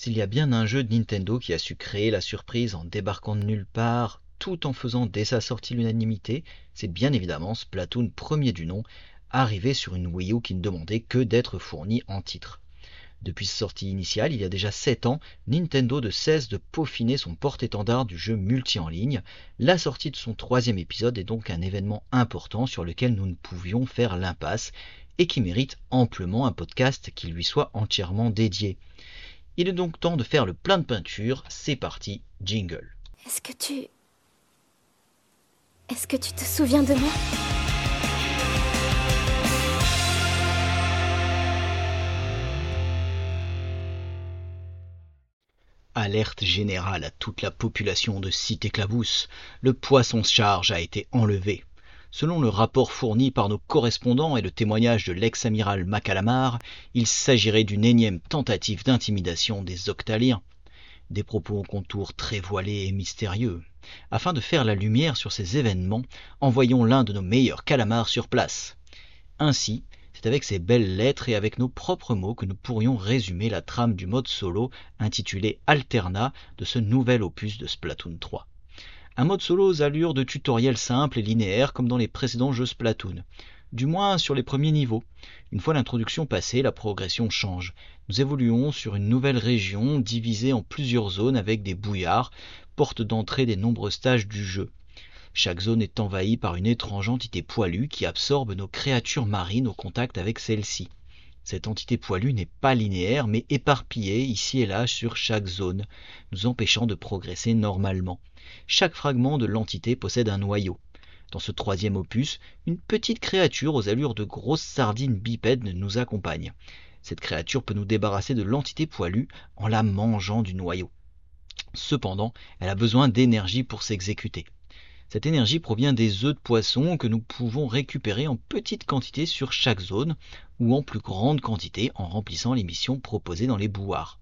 S'il y a bien un jeu de Nintendo qui a su créer la surprise en débarquant de nulle part, tout en faisant dès sa sortie l'unanimité, c'est bien évidemment Splatoon premier du nom, arrivé sur une Wii U qui ne demandait que d'être fournie en titre. Depuis sa sortie initiale, il y a déjà 7 ans, Nintendo ne cesse de peaufiner son porte-étendard du jeu multi en ligne. La sortie de son troisième épisode est donc un événement important sur lequel nous ne pouvions faire l'impasse et qui mérite amplement un podcast qui lui soit entièrement dédié. Il est donc temps de faire le plein de peinture, c'est parti, jingle. Est-ce que tu... Est-ce que tu te souviens de moi? Alerte générale à toute la population de Cité Clabousse, le poisson charge a été enlevé. Selon le rapport fourni par nos correspondants et le témoignage de l'ex-amiral Macalamar, il s'agirait d'une énième tentative d'intimidation des Octaliens. Des propos au contour très voilés et mystérieux. Afin de faire la lumière sur ces événements, envoyons l'un de nos meilleurs calamars sur place. Ainsi, c'est avec ces belles lettres et avec nos propres mots que nous pourrions résumer la trame du mode solo intitulé Alterna de ce nouvel opus de Splatoon 3. Un mode solo aux allures de tutoriel simple et linéaire comme dans les précédents jeux Splatoon. Du moins sur les premiers niveaux. Une fois l'introduction passée, la progression change. Nous évoluons sur une nouvelle région divisée en plusieurs zones avec des bouillards, porte d'entrée des nombreux stages du jeu. Chaque zone est envahie par une étrange entité poilue qui absorbe nos créatures marines au contact avec celles-ci. Cette entité poilue n'est pas linéaire mais éparpillée ici et là sur chaque zone, nous empêchant de progresser normalement. Chaque fragment de l'entité possède un noyau. Dans ce troisième opus, une petite créature aux allures de grosses sardines bipèdes nous accompagne. Cette créature peut nous débarrasser de l'entité poilue en la mangeant du noyau. Cependant, elle a besoin d'énergie pour s'exécuter. Cette énergie provient des œufs de poisson que nous pouvons récupérer en petite quantité sur chaque zone ou en plus grande quantité en remplissant les missions proposées dans les bouillards.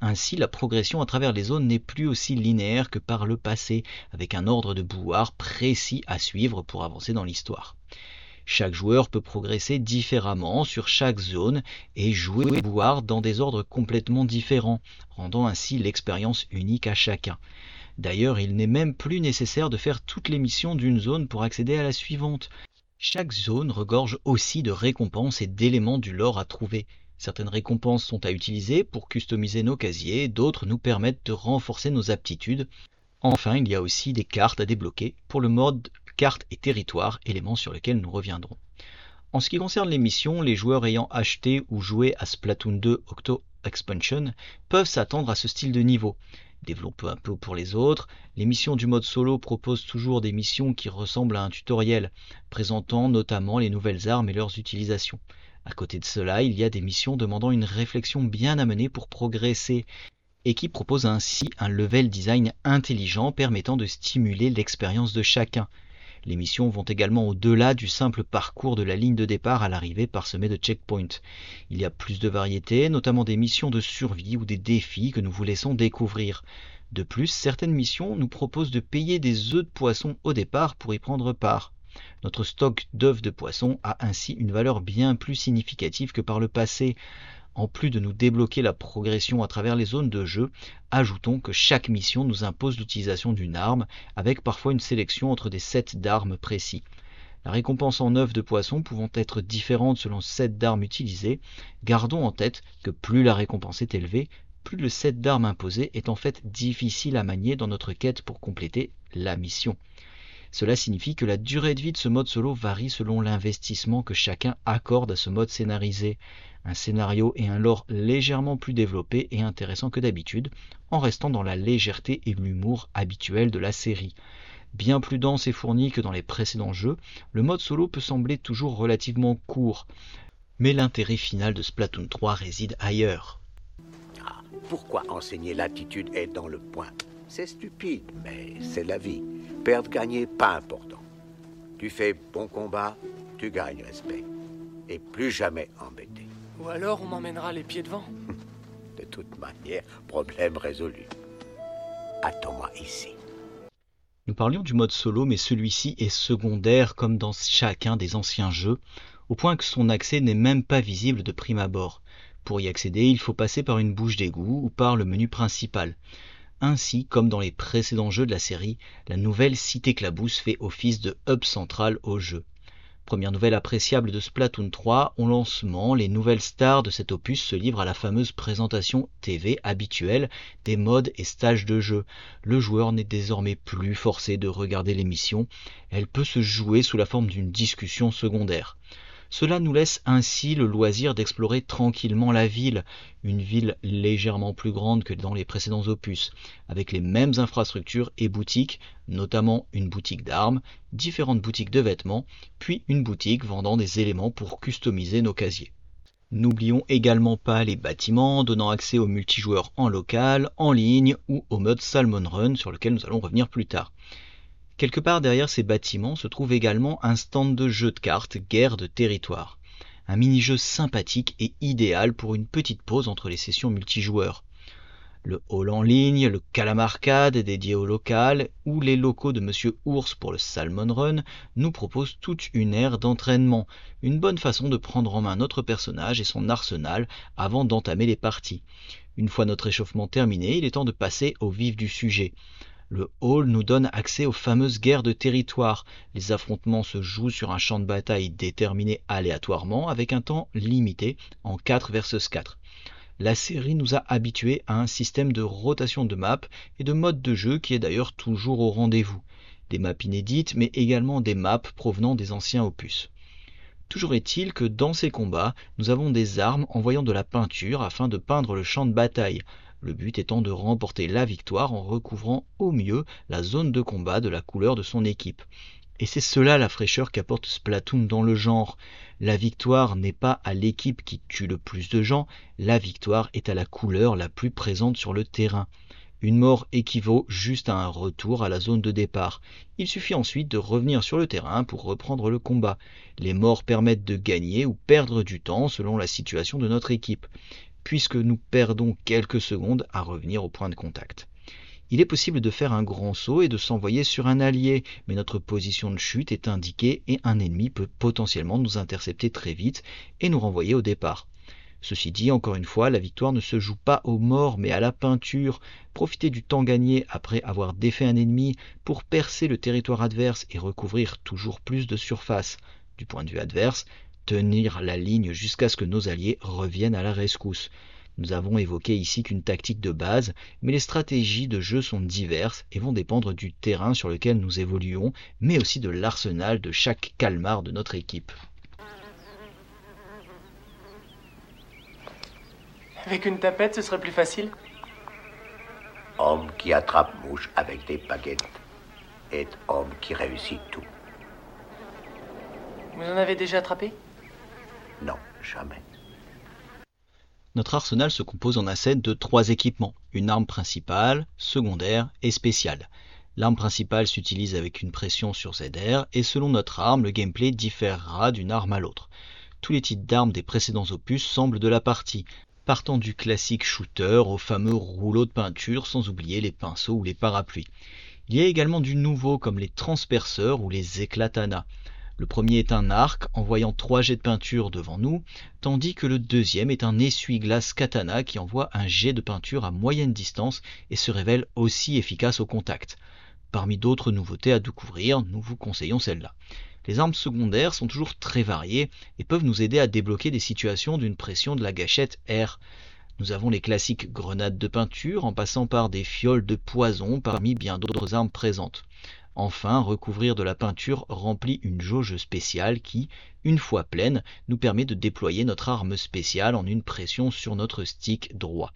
Ainsi, la progression à travers les zones n'est plus aussi linéaire que par le passé, avec un ordre de bouillards précis à suivre pour avancer dans l'histoire. Chaque joueur peut progresser différemment sur chaque zone et jouer les bouillards dans des ordres complètement différents, rendant ainsi l'expérience unique à chacun. D'ailleurs, il n'est même plus nécessaire de faire toutes les missions d'une zone pour accéder à la suivante. Chaque zone regorge aussi de récompenses et d'éléments du lore à trouver. Certaines récompenses sont à utiliser pour customiser nos casiers, d'autres nous permettent de renforcer nos aptitudes. Enfin, il y a aussi des cartes à débloquer pour le mode carte et territoire, éléments sur lesquels nous reviendrons. En ce qui concerne les missions, les joueurs ayant acheté ou joué à Splatoon 2 Octo Expansion peuvent s'attendre à ce style de niveau développons un peu pour les autres. Les missions du mode solo proposent toujours des missions qui ressemblent à un tutoriel, présentant notamment les nouvelles armes et leurs utilisations. À côté de cela, il y a des missions demandant une réflexion bien amenée pour progresser et qui proposent ainsi un level design intelligent permettant de stimuler l'expérience de chacun. Les missions vont également au-delà du simple parcours de la ligne de départ à l'arrivée parsemée de checkpoints. Il y a plus de variétés, notamment des missions de survie ou des défis que nous vous laissons découvrir. De plus, certaines missions nous proposent de payer des œufs de poisson au départ pour y prendre part. Notre stock d'œufs de poisson a ainsi une valeur bien plus significative que par le passé. En plus de nous débloquer la progression à travers les zones de jeu, ajoutons que chaque mission nous impose l'utilisation d'une arme, avec parfois une sélection entre des sets d'armes précis. La récompense en œuf de poisson pouvant être différente selon le set d'armes utilisé, gardons en tête que plus la récompense est élevée, plus le set d'armes imposé est en fait difficile à manier dans notre quête pour compléter la mission. Cela signifie que la durée de vie de ce mode solo varie selon l'investissement que chacun accorde à ce mode scénarisé un scénario et un lore légèrement plus développés et intéressants que d'habitude, en restant dans la légèreté et l'humour habituels de la série. Bien plus dense et fourni que dans les précédents jeux, le mode solo peut sembler toujours relativement court, mais l'intérêt final de Splatoon 3 réside ailleurs. Ah, pourquoi enseigner l'attitude est dans le point? C'est stupide, mais c'est la vie. Perdre, gagner, pas important. Tu fais bon combat, tu gagnes respect. Et plus jamais embêté. Ou alors on m'emmènera les pieds devant. De toute manière, problème résolu. Attends-moi ici. Nous parlions du mode solo, mais celui-ci est secondaire comme dans chacun des anciens jeux, au point que son accès n'est même pas visible de prime abord. Pour y accéder, il faut passer par une bouche d'égout ou par le menu principal. Ainsi, comme dans les précédents jeux de la série, la nouvelle Cité Clabousse fait office de hub central au jeu. Première nouvelle appréciable de Splatoon 3, au lancement, les nouvelles stars de cet opus se livrent à la fameuse présentation TV habituelle des modes et stages de jeu. Le joueur n'est désormais plus forcé de regarder l'émission, elle peut se jouer sous la forme d'une discussion secondaire. Cela nous laisse ainsi le loisir d'explorer tranquillement la ville, une ville légèrement plus grande que dans les précédents opus, avec les mêmes infrastructures et boutiques, notamment une boutique d'armes, différentes boutiques de vêtements, puis une boutique vendant des éléments pour customiser nos casiers. N'oublions également pas les bâtiments donnant accès aux multijoueurs en local, en ligne ou au mode Salmon Run sur lequel nous allons revenir plus tard. Quelque part derrière ces bâtiments se trouve également un stand de jeu de cartes Guerre de territoire. Un mini-jeu sympathique et idéal pour une petite pause entre les sessions multijoueurs. Le hall en ligne, le calamarcade dédié au local ou les locaux de Monsieur Ours pour le Salmon Run nous proposent toute une ère d'entraînement, une bonne façon de prendre en main notre personnage et son arsenal avant d'entamer les parties. Une fois notre échauffement terminé, il est temps de passer au vif du sujet. Le hall nous donne accès aux fameuses guerres de territoire. Les affrontements se jouent sur un champ de bataille déterminé aléatoirement avec un temps limité en 4 versus 4. La série nous a habitués à un système de rotation de maps et de mode de jeu qui est d'ailleurs toujours au rendez-vous. Des maps inédites mais également des maps provenant des anciens opus. Toujours est-il que dans ces combats, nous avons des armes envoyant de la peinture afin de peindre le champ de bataille le but étant de remporter la victoire en recouvrant au mieux la zone de combat de la couleur de son équipe. Et c'est cela la fraîcheur qu'apporte Splatoon dans le genre. La victoire n'est pas à l'équipe qui tue le plus de gens, la victoire est à la couleur la plus présente sur le terrain. Une mort équivaut juste à un retour à la zone de départ. Il suffit ensuite de revenir sur le terrain pour reprendre le combat. Les morts permettent de gagner ou perdre du temps selon la situation de notre équipe puisque nous perdons quelques secondes à revenir au point de contact. Il est possible de faire un grand saut et de s'envoyer sur un allié, mais notre position de chute est indiquée et un ennemi peut potentiellement nous intercepter très vite et nous renvoyer au départ. Ceci dit, encore une fois, la victoire ne se joue pas aux morts mais à la peinture. Profiter du temps gagné après avoir défait un ennemi pour percer le territoire adverse et recouvrir toujours plus de surface. Du point de vue adverse, tenir la ligne jusqu'à ce que nos alliés reviennent à la rescousse. Nous avons évoqué ici qu'une tactique de base, mais les stratégies de jeu sont diverses et vont dépendre du terrain sur lequel nous évoluons, mais aussi de l'arsenal de chaque calmar de notre équipe. Avec une tapette, ce serait plus facile Homme qui attrape mouche avec des baguettes est homme qui réussit tout. Vous en avez déjà attrapé? Non, jamais. Notre arsenal se compose en assez de trois équipements, une arme principale, secondaire et spéciale. L'arme principale s'utilise avec une pression sur ZR et selon notre arme, le gameplay différera d'une arme à l'autre. Tous les types d'armes des précédents opus semblent de la partie, partant du classique shooter au fameux rouleau de peinture sans oublier les pinceaux ou les parapluies. Il y a également du nouveau comme les transperceurs ou les éclatanas. Le premier est un arc envoyant trois jets de peinture devant nous, tandis que le deuxième est un essuie-glace katana qui envoie un jet de peinture à moyenne distance et se révèle aussi efficace au contact. Parmi d'autres nouveautés à découvrir, nous vous conseillons celle-là. Les armes secondaires sont toujours très variées et peuvent nous aider à débloquer des situations d'une pression de la gâchette R. Nous avons les classiques grenades de peinture en passant par des fioles de poison parmi bien d'autres armes présentes. Enfin, recouvrir de la peinture remplit une jauge spéciale qui, une fois pleine, nous permet de déployer notre arme spéciale en une pression sur notre stick droit.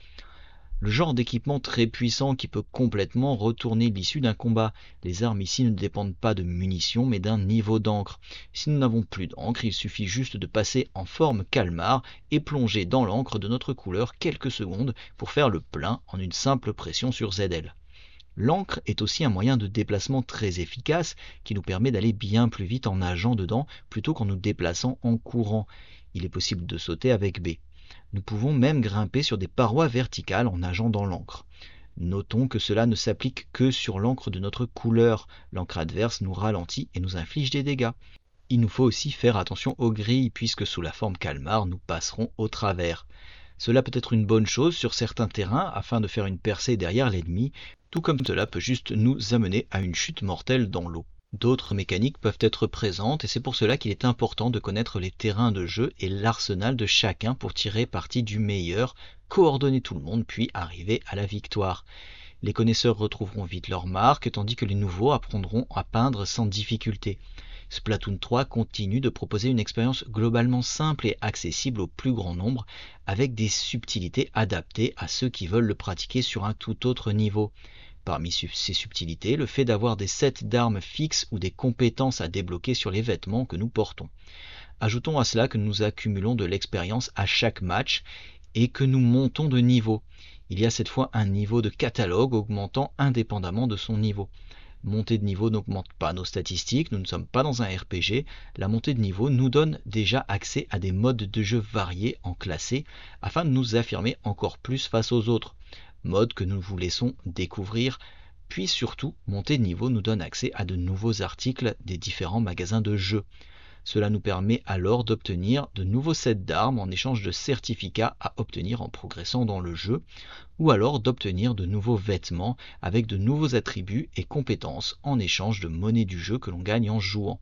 Le genre d'équipement très puissant qui peut complètement retourner l'issue d'un combat. Les armes ici ne dépendent pas de munitions mais d'un niveau d'encre. Si nous n'avons plus d'encre, il suffit juste de passer en forme calmar et plonger dans l'encre de notre couleur quelques secondes pour faire le plein en une simple pression sur ZL. L'encre est aussi un moyen de déplacement très efficace qui nous permet d'aller bien plus vite en nageant dedans plutôt qu'en nous déplaçant en courant. Il est possible de sauter avec B. Nous pouvons même grimper sur des parois verticales en nageant dans l'encre. Notons que cela ne s'applique que sur l'encre de notre couleur. L'encre adverse nous ralentit et nous inflige des dégâts. Il nous faut aussi faire attention aux grilles puisque sous la forme calmar nous passerons au travers. Cela peut être une bonne chose sur certains terrains afin de faire une percée derrière l'ennemi, tout comme cela peut juste nous amener à une chute mortelle dans l'eau. D'autres mécaniques peuvent être présentes et c'est pour cela qu'il est important de connaître les terrains de jeu et l'arsenal de chacun pour tirer parti du meilleur, coordonner tout le monde puis arriver à la victoire. Les connaisseurs retrouveront vite leur marque tandis que les nouveaux apprendront à peindre sans difficulté. Splatoon 3 continue de proposer une expérience globalement simple et accessible au plus grand nombre, avec des subtilités adaptées à ceux qui veulent le pratiquer sur un tout autre niveau. Parmi ces subtilités, le fait d'avoir des sets d'armes fixes ou des compétences à débloquer sur les vêtements que nous portons. Ajoutons à cela que nous accumulons de l'expérience à chaque match et que nous montons de niveau. Il y a cette fois un niveau de catalogue augmentant indépendamment de son niveau montée de niveau n'augmente pas nos statistiques, nous ne sommes pas dans un RPG, la montée de niveau nous donne déjà accès à des modes de jeu variés en classé afin de nous affirmer encore plus face aux autres, modes que nous vous laissons découvrir, puis surtout, montée de niveau nous donne accès à de nouveaux articles des différents magasins de jeux. Cela nous permet alors d'obtenir de nouveaux sets d'armes en échange de certificats à obtenir en progressant dans le jeu, ou alors d'obtenir de nouveaux vêtements avec de nouveaux attributs et compétences en échange de monnaie du jeu que l'on gagne en jouant.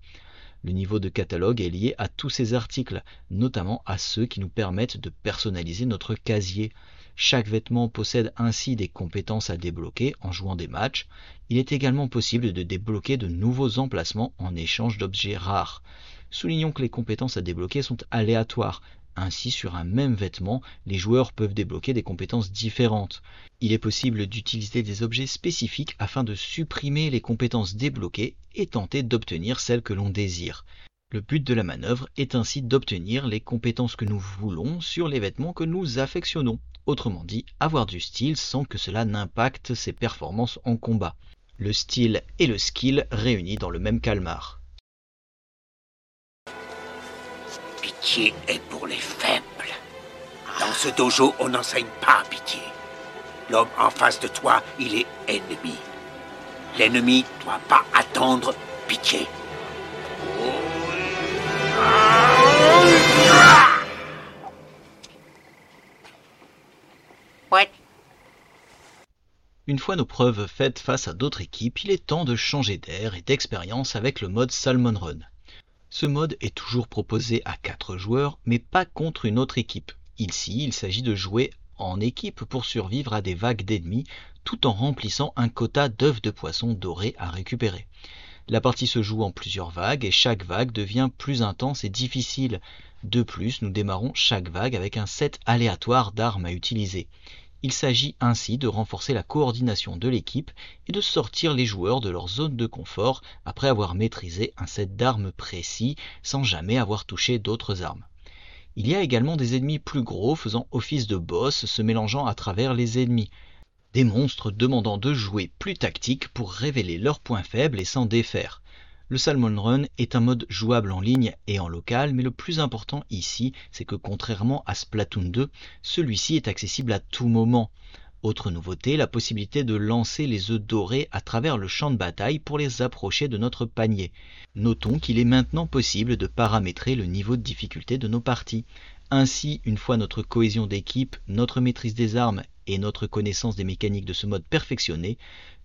Le niveau de catalogue est lié à tous ces articles, notamment à ceux qui nous permettent de personnaliser notre casier. Chaque vêtement possède ainsi des compétences à débloquer en jouant des matchs. Il est également possible de débloquer de nouveaux emplacements en échange d'objets rares. Soulignons que les compétences à débloquer sont aléatoires. Ainsi, sur un même vêtement, les joueurs peuvent débloquer des compétences différentes. Il est possible d'utiliser des objets spécifiques afin de supprimer les compétences débloquées et tenter d'obtenir celles que l'on désire. Le but de la manœuvre est ainsi d'obtenir les compétences que nous voulons sur les vêtements que nous affectionnons. Autrement dit, avoir du style sans que cela n'impacte ses performances en combat. Le style et le skill réunis dans le même calmar. Pitié est pour les faibles. Dans ce dojo, on n'enseigne pas pitié. L'homme en face de toi, il est ennemi. L'ennemi ne doit pas attendre pitié. Une fois nos preuves faites face à d'autres équipes, il est temps de changer d'air et d'expérience avec le mode Salmon Run. Ce mode est toujours proposé à 4 joueurs, mais pas contre une autre équipe. Ici, il s'agit de jouer en équipe pour survivre à des vagues d'ennemis tout en remplissant un quota d'œufs de poisson dorés à récupérer. La partie se joue en plusieurs vagues et chaque vague devient plus intense et difficile. De plus, nous démarrons chaque vague avec un set aléatoire d'armes à utiliser. Il s'agit ainsi de renforcer la coordination de l'équipe et de sortir les joueurs de leur zone de confort après avoir maîtrisé un set d'armes précis sans jamais avoir touché d'autres armes. Il y a également des ennemis plus gros faisant office de boss se mélangeant à travers les ennemis. Des monstres demandant de jouer plus tactique pour révéler leurs points faibles et s'en défaire. Le Salmon Run est un mode jouable en ligne et en local, mais le plus important ici, c'est que contrairement à Splatoon 2, celui-ci est accessible à tout moment. Autre nouveauté, la possibilité de lancer les œufs dorés à travers le champ de bataille pour les approcher de notre panier. Notons qu'il est maintenant possible de paramétrer le niveau de difficulté de nos parties. Ainsi, une fois notre cohésion d'équipe, notre maîtrise des armes et notre connaissance des mécaniques de ce mode perfectionnée,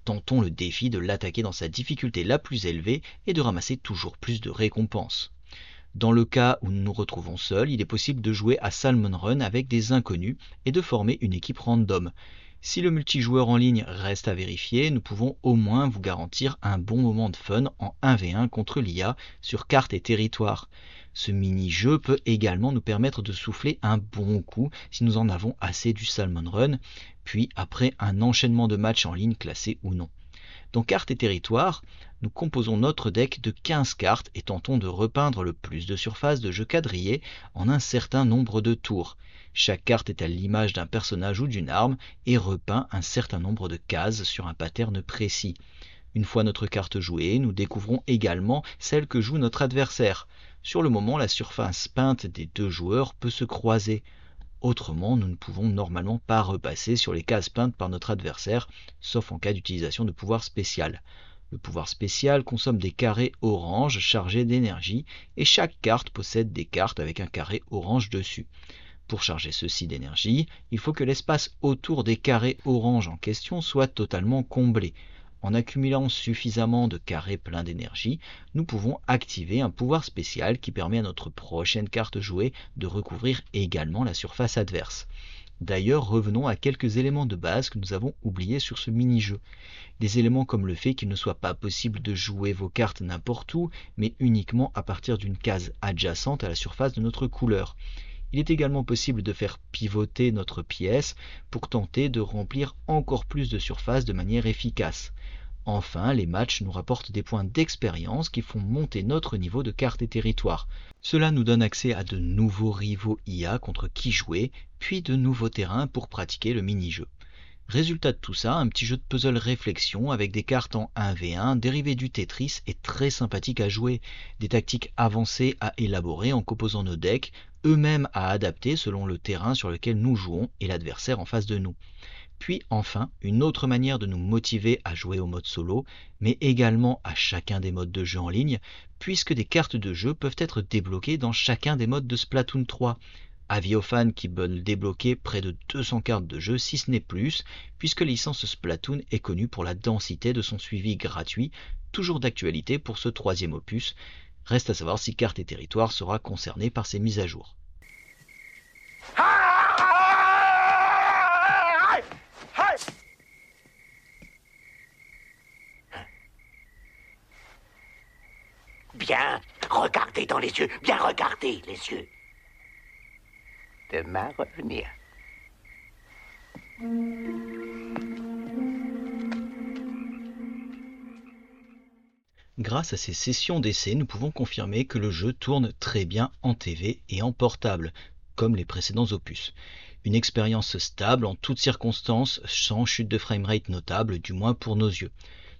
tentons le défi de l'attaquer dans sa difficulté la plus élevée et de ramasser toujours plus de récompenses. Dans le cas où nous nous retrouvons seuls, il est possible de jouer à Salmon Run avec des inconnus et de former une équipe random. Si le multijoueur en ligne reste à vérifier, nous pouvons au moins vous garantir un bon moment de fun en 1v1 contre l'IA sur carte et territoire. Ce mini-jeu peut également nous permettre de souffler un bon coup si nous en avons assez du Salmon Run, puis après un enchaînement de matchs en ligne classés ou non. Dans cartes et territoire, nous composons notre deck de 15 cartes et tentons de repeindre le plus de surface de jeu quadrillé en un certain nombre de tours. Chaque carte est à l'image d'un personnage ou d'une arme et repeint un certain nombre de cases sur un pattern précis. Une fois notre carte jouée, nous découvrons également celle que joue notre adversaire. Sur le moment, la surface peinte des deux joueurs peut se croiser. Autrement, nous ne pouvons normalement pas repasser sur les cases peintes par notre adversaire, sauf en cas d'utilisation de pouvoir spécial. Le pouvoir spécial consomme des carrés orange chargés d'énergie, et chaque carte possède des cartes avec un carré orange dessus. Pour charger ceci d'énergie, il faut que l'espace autour des carrés orange en question soit totalement comblé. En accumulant suffisamment de carrés pleins d'énergie, nous pouvons activer un pouvoir spécial qui permet à notre prochaine carte jouée de recouvrir également la surface adverse. D'ailleurs, revenons à quelques éléments de base que nous avons oubliés sur ce mini-jeu. Des éléments comme le fait qu'il ne soit pas possible de jouer vos cartes n'importe où, mais uniquement à partir d'une case adjacente à la surface de notre couleur. Il est également possible de faire pivoter notre pièce pour tenter de remplir encore plus de surface de manière efficace. Enfin, les matchs nous rapportent des points d'expérience qui font monter notre niveau de carte et territoire. Cela nous donne accès à de nouveaux rivaux IA contre qui jouer, puis de nouveaux terrains pour pratiquer le mini-jeu. Résultat de tout ça, un petit jeu de puzzle réflexion avec des cartes en 1v1 dérivées du Tetris et très sympathique à jouer, des tactiques avancées à élaborer en composant nos decks, eux-mêmes à adapter selon le terrain sur lequel nous jouons et l'adversaire en face de nous. Puis enfin, une autre manière de nous motiver à jouer au mode solo, mais également à chacun des modes de jeu en ligne, puisque des cartes de jeu peuvent être débloquées dans chacun des modes de Splatoon 3. Avis aux fans qui veulent débloquer près de 200 cartes de jeu, si ce n'est plus, puisque la licence Splatoon est connue pour la densité de son suivi gratuit, toujours d'actualité pour ce troisième opus. Reste à savoir si Carte et Territoire sera concerné par ces mises à jour. Bien, regardez dans les yeux, bien regardez les yeux. Grâce à ces sessions d'essai, nous pouvons confirmer que le jeu tourne très bien en TV et en portable, comme les précédents opus. Une expérience stable en toutes circonstances, sans chute de framerate notable, du moins pour nos yeux.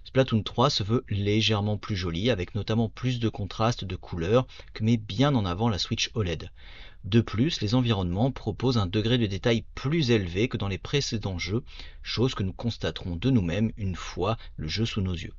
Splatoon 3 se veut légèrement plus joli, avec notamment plus de contraste de couleurs que met bien en avant la Switch OLED. De plus, les environnements proposent un degré de détail plus élevé que dans les précédents jeux, chose que nous constaterons de nous-mêmes une fois le jeu sous nos yeux.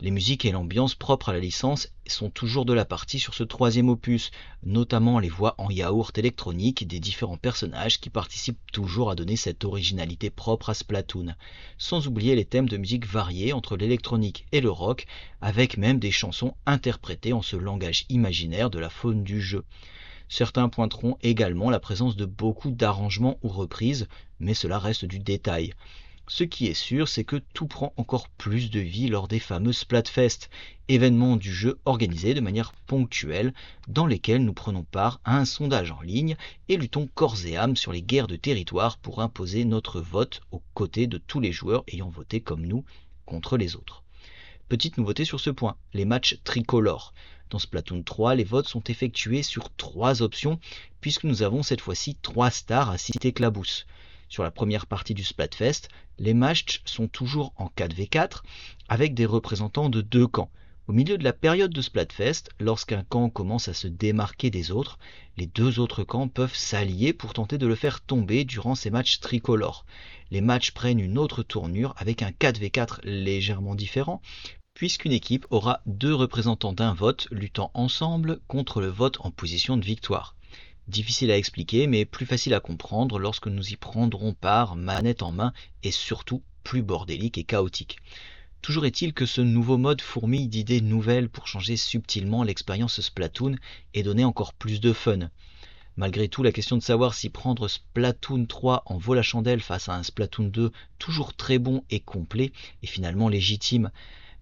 Les musiques et l'ambiance propres à la licence sont toujours de la partie sur ce troisième opus, notamment les voix en yaourt électronique des différents personnages qui participent toujours à donner cette originalité propre à Splatoon, sans oublier les thèmes de musique variés entre l'électronique et le rock, avec même des chansons interprétées en ce langage imaginaire de la faune du jeu. Certains pointeront également la présence de beaucoup d'arrangements ou reprises, mais cela reste du détail. Ce qui est sûr, c'est que tout prend encore plus de vie lors des fameux Splatfest, événements du jeu organisés de manière ponctuelle, dans lesquels nous prenons part à un sondage en ligne et luttons corps et âme sur les guerres de territoire pour imposer notre vote aux côtés de tous les joueurs ayant voté comme nous contre les autres. Petite nouveauté sur ce point, les matchs tricolores. Dans Splatoon 3, les votes sont effectués sur trois options, puisque nous avons cette fois-ci trois stars à citer éclabousse. Sur la première partie du Splatfest, les matchs sont toujours en 4v4 avec des représentants de deux camps. Au milieu de la période de Splatfest, lorsqu'un camp commence à se démarquer des autres, les deux autres camps peuvent s'allier pour tenter de le faire tomber durant ces matchs tricolores. Les matchs prennent une autre tournure avec un 4v4 légèrement différent, puisqu'une équipe aura deux représentants d'un vote luttant ensemble contre le vote en position de victoire. Difficile à expliquer, mais plus facile à comprendre lorsque nous y prendrons part manette en main et surtout plus bordélique et chaotique. Toujours est-il que ce nouveau mode fourmille d'idées nouvelles pour changer subtilement l'expérience Splatoon et donner encore plus de fun. Malgré tout, la question de savoir si prendre Splatoon 3 en vaut la chandelle face à un Splatoon 2 toujours très bon et complet est finalement légitime.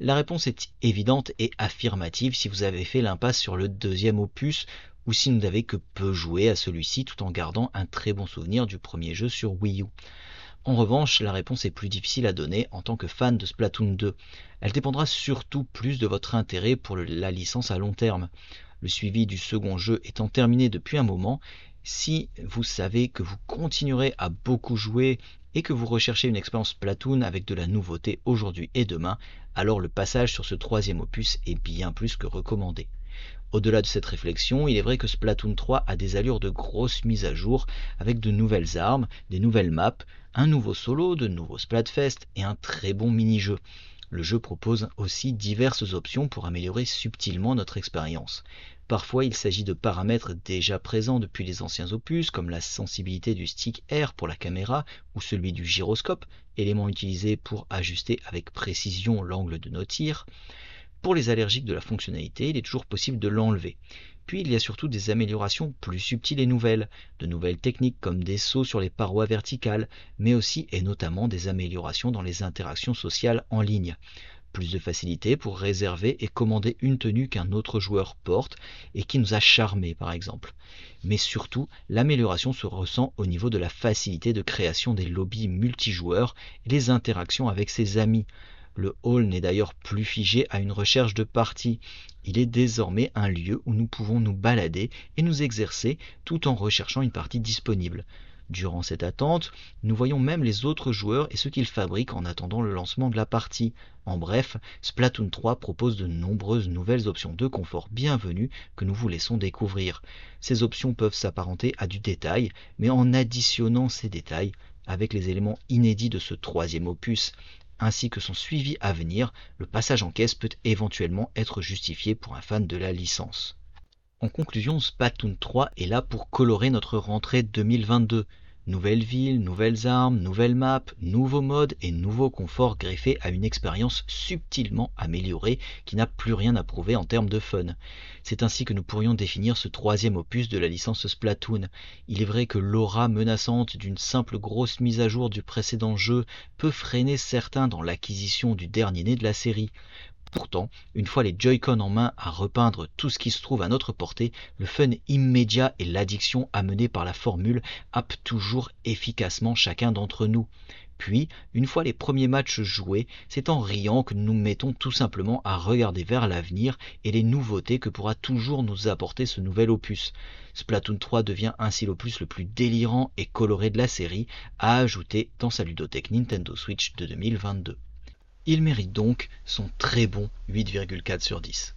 La réponse est évidente et affirmative si vous avez fait l'impasse sur le deuxième opus ou si vous n'avez que peu joué à celui-ci tout en gardant un très bon souvenir du premier jeu sur Wii U. En revanche, la réponse est plus difficile à donner en tant que fan de Splatoon 2. Elle dépendra surtout plus de votre intérêt pour la licence à long terme. Le suivi du second jeu étant terminé depuis un moment, si vous savez que vous continuerez à beaucoup jouer et que vous recherchez une expérience Platoon avec de la nouveauté aujourd'hui et demain, alors le passage sur ce troisième opus est bien plus que recommandé. Au-delà de cette réflexion, il est vrai que Splatoon 3 a des allures de grosses mises à jour avec de nouvelles armes, des nouvelles maps, un nouveau solo, de nouveaux Splatfest et un très bon mini-jeu. Le jeu propose aussi diverses options pour améliorer subtilement notre expérience. Parfois, il s'agit de paramètres déjà présents depuis les anciens opus, comme la sensibilité du stick R pour la caméra ou celui du gyroscope, élément utilisé pour ajuster avec précision l'angle de nos tirs. Pour les allergiques de la fonctionnalité, il est toujours possible de l'enlever. Puis il y a surtout des améliorations plus subtiles et nouvelles, de nouvelles techniques comme des sauts sur les parois verticales, mais aussi et notamment des améliorations dans les interactions sociales en ligne. Plus de facilité pour réserver et commander une tenue qu'un autre joueur porte et qui nous a charmé par exemple. Mais surtout, l'amélioration se ressent au niveau de la facilité de création des lobbies multijoueurs et les interactions avec ses amis. Le hall n'est d'ailleurs plus figé à une recherche de partie. Il est désormais un lieu où nous pouvons nous balader et nous exercer tout en recherchant une partie disponible. Durant cette attente, nous voyons même les autres joueurs et ce qu'ils fabriquent en attendant le lancement de la partie. En bref, Splatoon 3 propose de nombreuses nouvelles options de confort bienvenues que nous vous laissons découvrir. Ces options peuvent s'apparenter à du détail, mais en additionnant ces détails avec les éléments inédits de ce troisième opus, ainsi que son suivi à venir, le passage en caisse peut éventuellement être justifié pour un fan de la licence. En conclusion, Splatoon 3 est là pour colorer notre rentrée 2022. Nouvelles villes, nouvelles armes, nouvelles maps, nouveaux modes et nouveaux conforts greffés à une expérience subtilement améliorée qui n'a plus rien à prouver en termes de fun. C'est ainsi que nous pourrions définir ce troisième opus de la licence Splatoon. Il est vrai que l'aura menaçante d'une simple grosse mise à jour du précédent jeu peut freiner certains dans l'acquisition du dernier né de la série. Pourtant, une fois les Joy-Con en main à repeindre tout ce qui se trouve à notre portée, le fun immédiat et l'addiction amenée par la formule happent toujours efficacement chacun d'entre nous. Puis, une fois les premiers matchs joués, c'est en riant que nous mettons tout simplement à regarder vers l'avenir et les nouveautés que pourra toujours nous apporter ce nouvel opus. Splatoon 3 devient ainsi l'opus le plus délirant et coloré de la série, à ajouter dans sa ludothèque Nintendo Switch de 2022. Il mérite donc son très bon 8,4 sur 10.